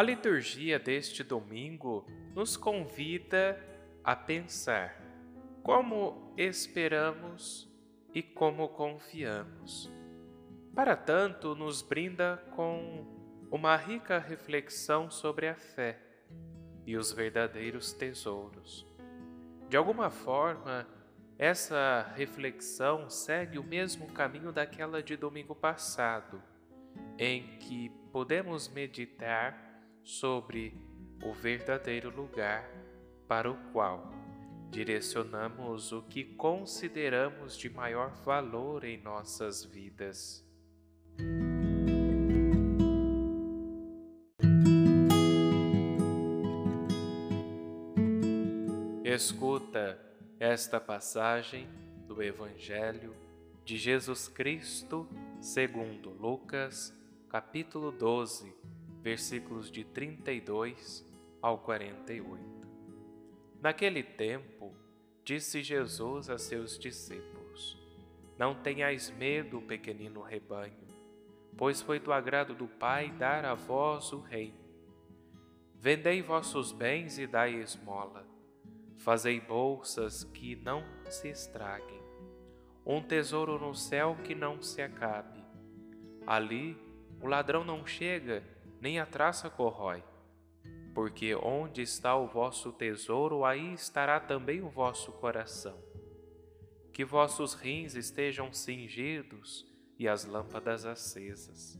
A liturgia deste domingo nos convida a pensar como esperamos e como confiamos. Para tanto, nos brinda com uma rica reflexão sobre a fé e os verdadeiros tesouros. De alguma forma, essa reflexão segue o mesmo caminho daquela de domingo passado, em que podemos meditar sobre o verdadeiro lugar para o qual direcionamos o que consideramos de maior valor em nossas vidas. Escuta esta passagem do Evangelho de Jesus Cristo segundo Lucas, capítulo 12, versículos de 32 ao 48. Naquele tempo, disse Jesus a seus discípulos: Não tenhais medo, pequenino rebanho, pois foi do agrado do Pai dar a vós o reino. Vendei vossos bens e dai esmola Fazei bolsas que não se estraguem, um tesouro no céu que não se acabe. Ali o ladrão não chega, nem a traça corrói. Porque onde está o vosso tesouro, aí estará também o vosso coração. Que vossos rins estejam cingidos e as lâmpadas acesas.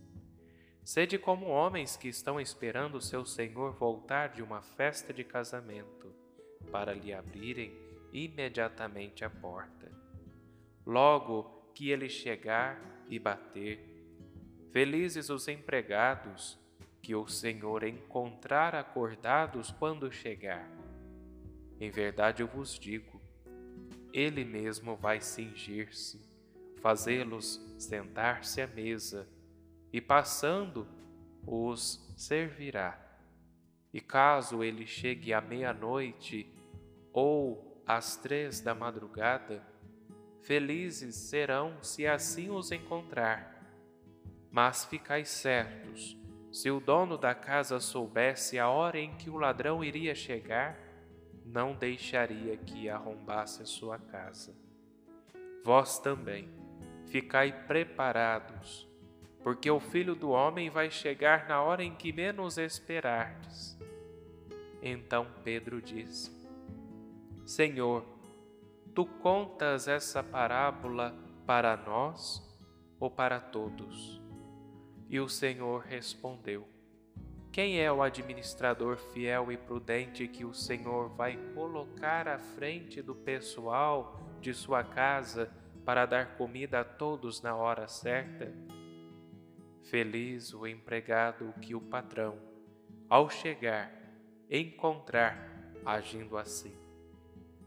Sede como homens que estão esperando seu Senhor voltar de uma festa de casamento para lhe abrirem imediatamente a porta. Logo que ele chegar e bater, felizes os empregados que o Senhor encontrar acordados quando chegar. Em verdade eu vos digo, ele mesmo vai cingir-se, fazê-los sentar-se à mesa, e passando, os servirá. E caso ele chegue à meia-noite ou às três da madrugada, felizes serão se assim os encontrar. Mas ficai certos, se o dono da casa soubesse a hora em que o ladrão iria chegar, não deixaria que arrombasse a sua casa. Vós também, ficai preparados, porque o filho do homem vai chegar na hora em que menos esperardes. Então Pedro disse: Senhor, tu contas essa parábola para nós ou para todos? E o Senhor respondeu: Quem é o administrador fiel e prudente que o Senhor vai colocar à frente do pessoal de sua casa para dar comida a todos na hora certa? Feliz o empregado que o patrão, ao chegar, encontrar agindo assim.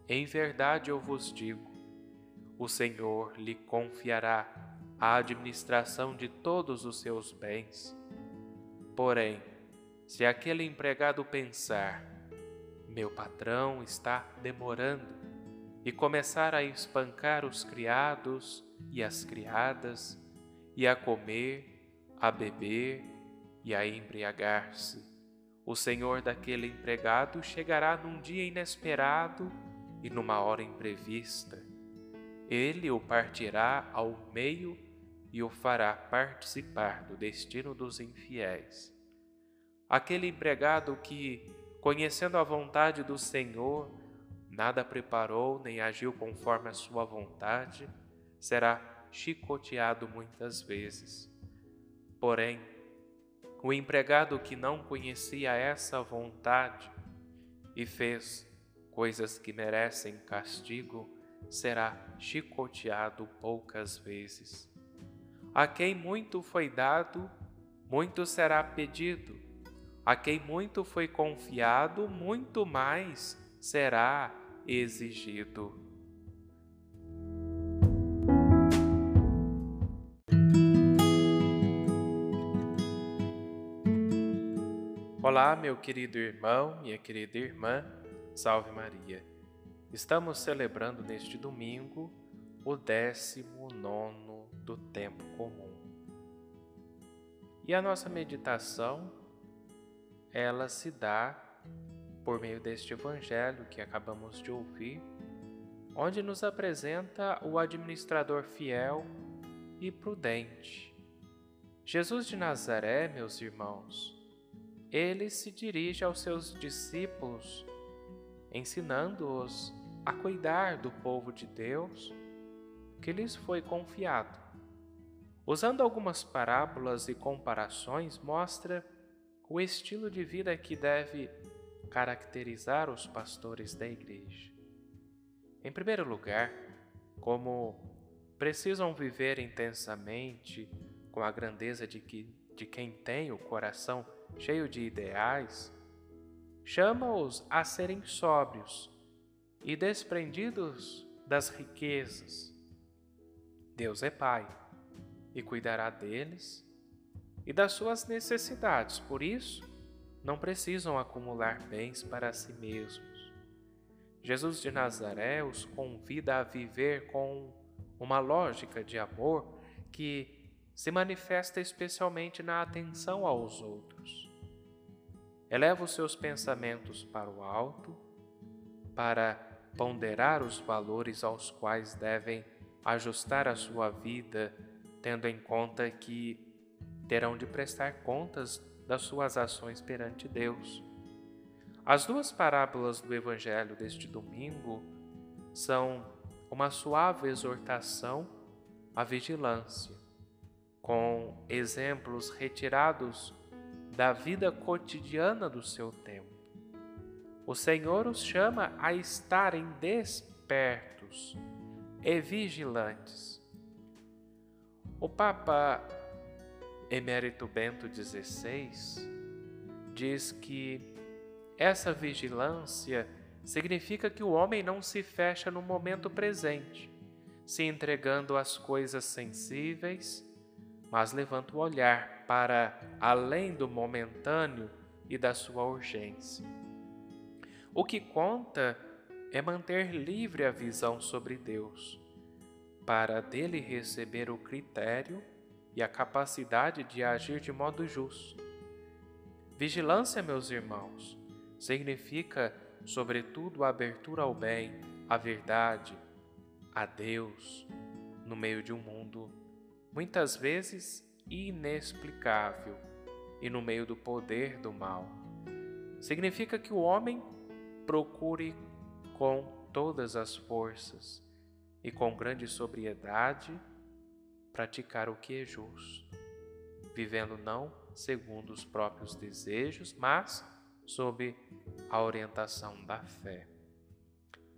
Em verdade eu vos digo: o Senhor lhe confiará a administração de todos os seus bens. Porém, se aquele empregado pensar, meu patrão está demorando, e começar a espancar os criados e as criadas, e a comer, a beber e a embriagar-se, o senhor daquele empregado chegará num dia inesperado e numa hora imprevista. Ele o partirá ao meio e o fará participar do destino dos infiéis. Aquele empregado que, conhecendo a vontade do Senhor, nada preparou nem agiu conforme a sua vontade, será chicoteado muitas vezes. Porém, o empregado que não conhecia essa vontade e fez coisas que merecem castigo será chicoteado poucas vezes. A quem muito foi dado, muito será pedido. A quem muito foi confiado, muito mais será exigido. Olá, meu querido irmão, minha querida irmã, salve Maria. Estamos celebrando neste domingo o décimo nono do tempo comum. E a nossa meditação ela se dá por meio deste evangelho que acabamos de ouvir, onde nos apresenta o administrador fiel e prudente. Jesus de Nazaré, meus irmãos, ele se dirige aos seus discípulos, ensinando-os a cuidar do povo de Deus que lhes foi confiado. Usando algumas parábolas e comparações, mostra o estilo de vida que deve caracterizar os pastores da igreja. Em primeiro lugar, como precisam viver intensamente com a grandeza de, que, de quem tem o coração cheio de ideais, chama-os a serem sóbrios e desprendidos das riquezas. Deus é Pai e cuidará deles e das suas necessidades, por isso, não precisam acumular bens para si mesmos. Jesus de Nazaré os convida a viver com uma lógica de amor que se manifesta especialmente na atenção aos outros. Eleva os seus pensamentos para o alto, para ponderar os valores aos quais devem ajustar a sua vida, tendo em conta que terão de prestar contas das suas ações perante Deus. As duas parábolas do Evangelho deste domingo são uma suave exortação à vigilância, com exemplos retirados da vida cotidiana do seu tempo. O Senhor os chama a estarem despertos e vigilantes. O Papa Emérito Bento XVI diz que essa vigilância significa que o homem não se fecha no momento presente, se entregando às coisas sensíveis, mas levanta o olhar para além do momentâneo e da sua urgência. O que conta é manter livre a visão sobre Deus, para dele receber o critério e a capacidade de agir de modo justo. Vigilância, meus irmãos, significa, sobretudo, a abertura ao bem, à verdade, a Deus, no meio de um mundo muitas vezes inexplicável e no meio do poder do mal. Significa que o homem procure com todas as forças e com grande sobriedade praticar o que é justo, vivendo não segundo os próprios desejos, mas sob a orientação da fé.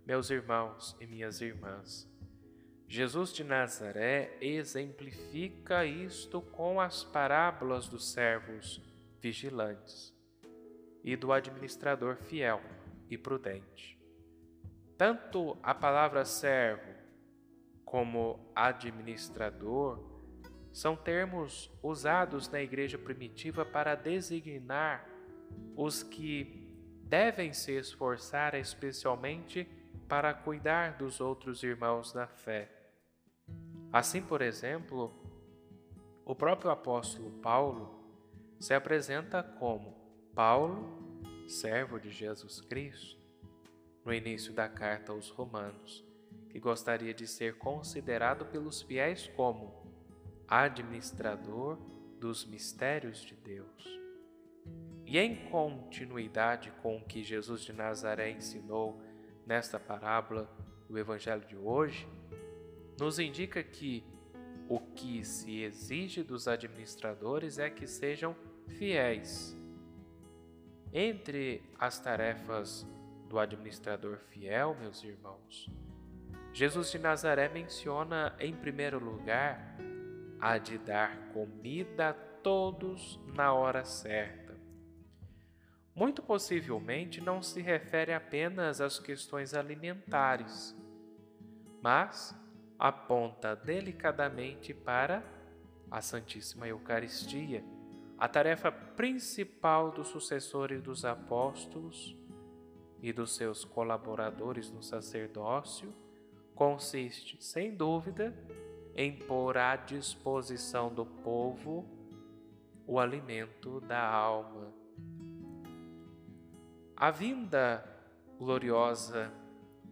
Meus irmãos e minhas irmãs, Jesus de Nazaré exemplifica isto com as parábolas dos servos vigilantes e do administrador fiel e prudente. Tanto a palavra servo como administrador são termos usados na igreja primitiva para designar os que devem se esforçar especialmente para cuidar dos outros irmãos na fé. Assim, por exemplo, o próprio apóstolo Paulo se apresenta como Paulo, servo de Jesus Cristo, no início da carta aos Romanos que gostaria de ser considerado pelos fiéis como administrador dos mistérios de Deus. E em continuidade com o que Jesus de Nazaré ensinou nesta parábola do Evangelho de hoje, nos indica que o que se exige dos administradores é que sejam fiéis. Entre as tarefas do administrador fiel, meus irmãos, Jesus de Nazaré menciona, em primeiro lugar, a de dar comida a todos na hora certa. Muito possivelmente não se refere apenas às questões alimentares, mas aponta delicadamente para a Santíssima Eucaristia, a tarefa principal dos sucessores dos apóstolos e dos seus colaboradores no sacerdócio consiste, sem dúvida, em pôr à disposição do povo o alimento da alma. A vinda gloriosa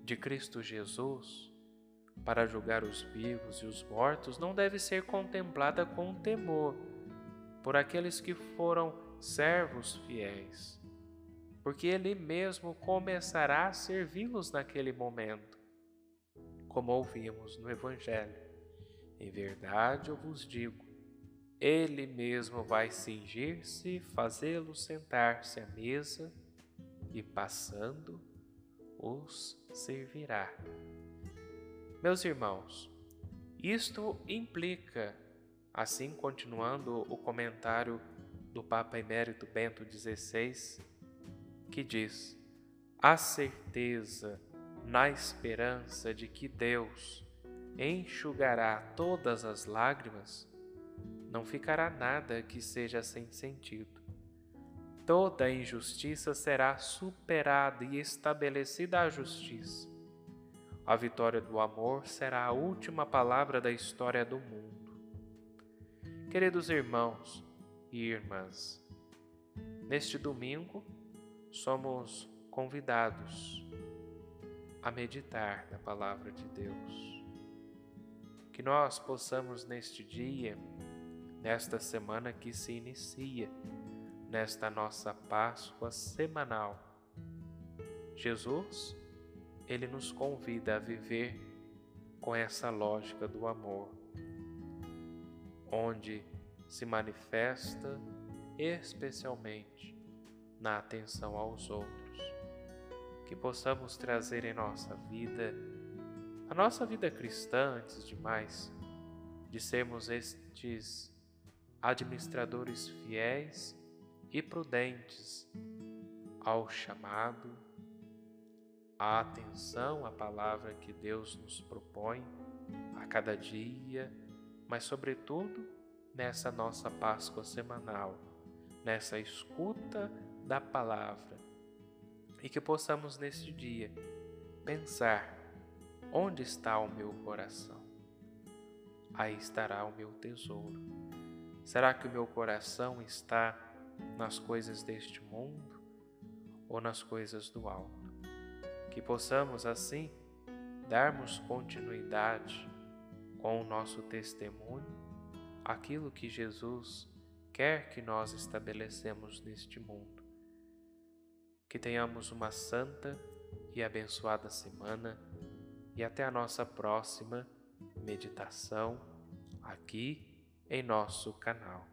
de Cristo Jesus para julgar os vivos e os mortos não deve ser contemplada com temor por aqueles que foram servos fiéis, porque Ele mesmo começará a servi-los naquele momento, como ouvimos no Evangelho. Em verdade eu vos digo, Ele mesmo vai cingir-se, fazê-los sentar-se à mesa e, passando, os servirá. Meus irmãos, isto implica, assim continuando o comentário do Papa Emérito Bento XVI, que diz: a certeza na esperança de que Deus enxugará todas as lágrimas, não ficará nada que seja sem sentido. Toda injustiça será superada e estabelecida a justiça a vitória do amor será a última palavra da história do mundo. Queridos irmãos e irmãs, neste domingo somos convidados a meditar na palavra de Deus. Que nós possamos neste dia, nesta semana que se inicia, nesta nossa Páscoa semanal, Jesus ele nos convida a viver com essa lógica do amor, onde se manifesta especialmente na atenção aos outros. Que possamos trazer em nossa vida, a nossa vida cristã, antes de mais, de sermos estes administradores fiéis e prudentes ao chamado a atenção à palavra que Deus nos propõe a cada dia, mas, sobretudo, nessa nossa Páscoa semanal, nessa escuta da palavra, e que possamos neste dia pensar: onde está o meu coração? Aí estará o meu tesouro. Será que o meu coração está nas coisas deste mundo ou nas coisas do alto? que possamos assim darmos continuidade com o nosso testemunho aquilo que Jesus quer que nós estabelecemos neste mundo. Que tenhamos uma santa e abençoada semana e até a nossa próxima meditação aqui em nosso canal.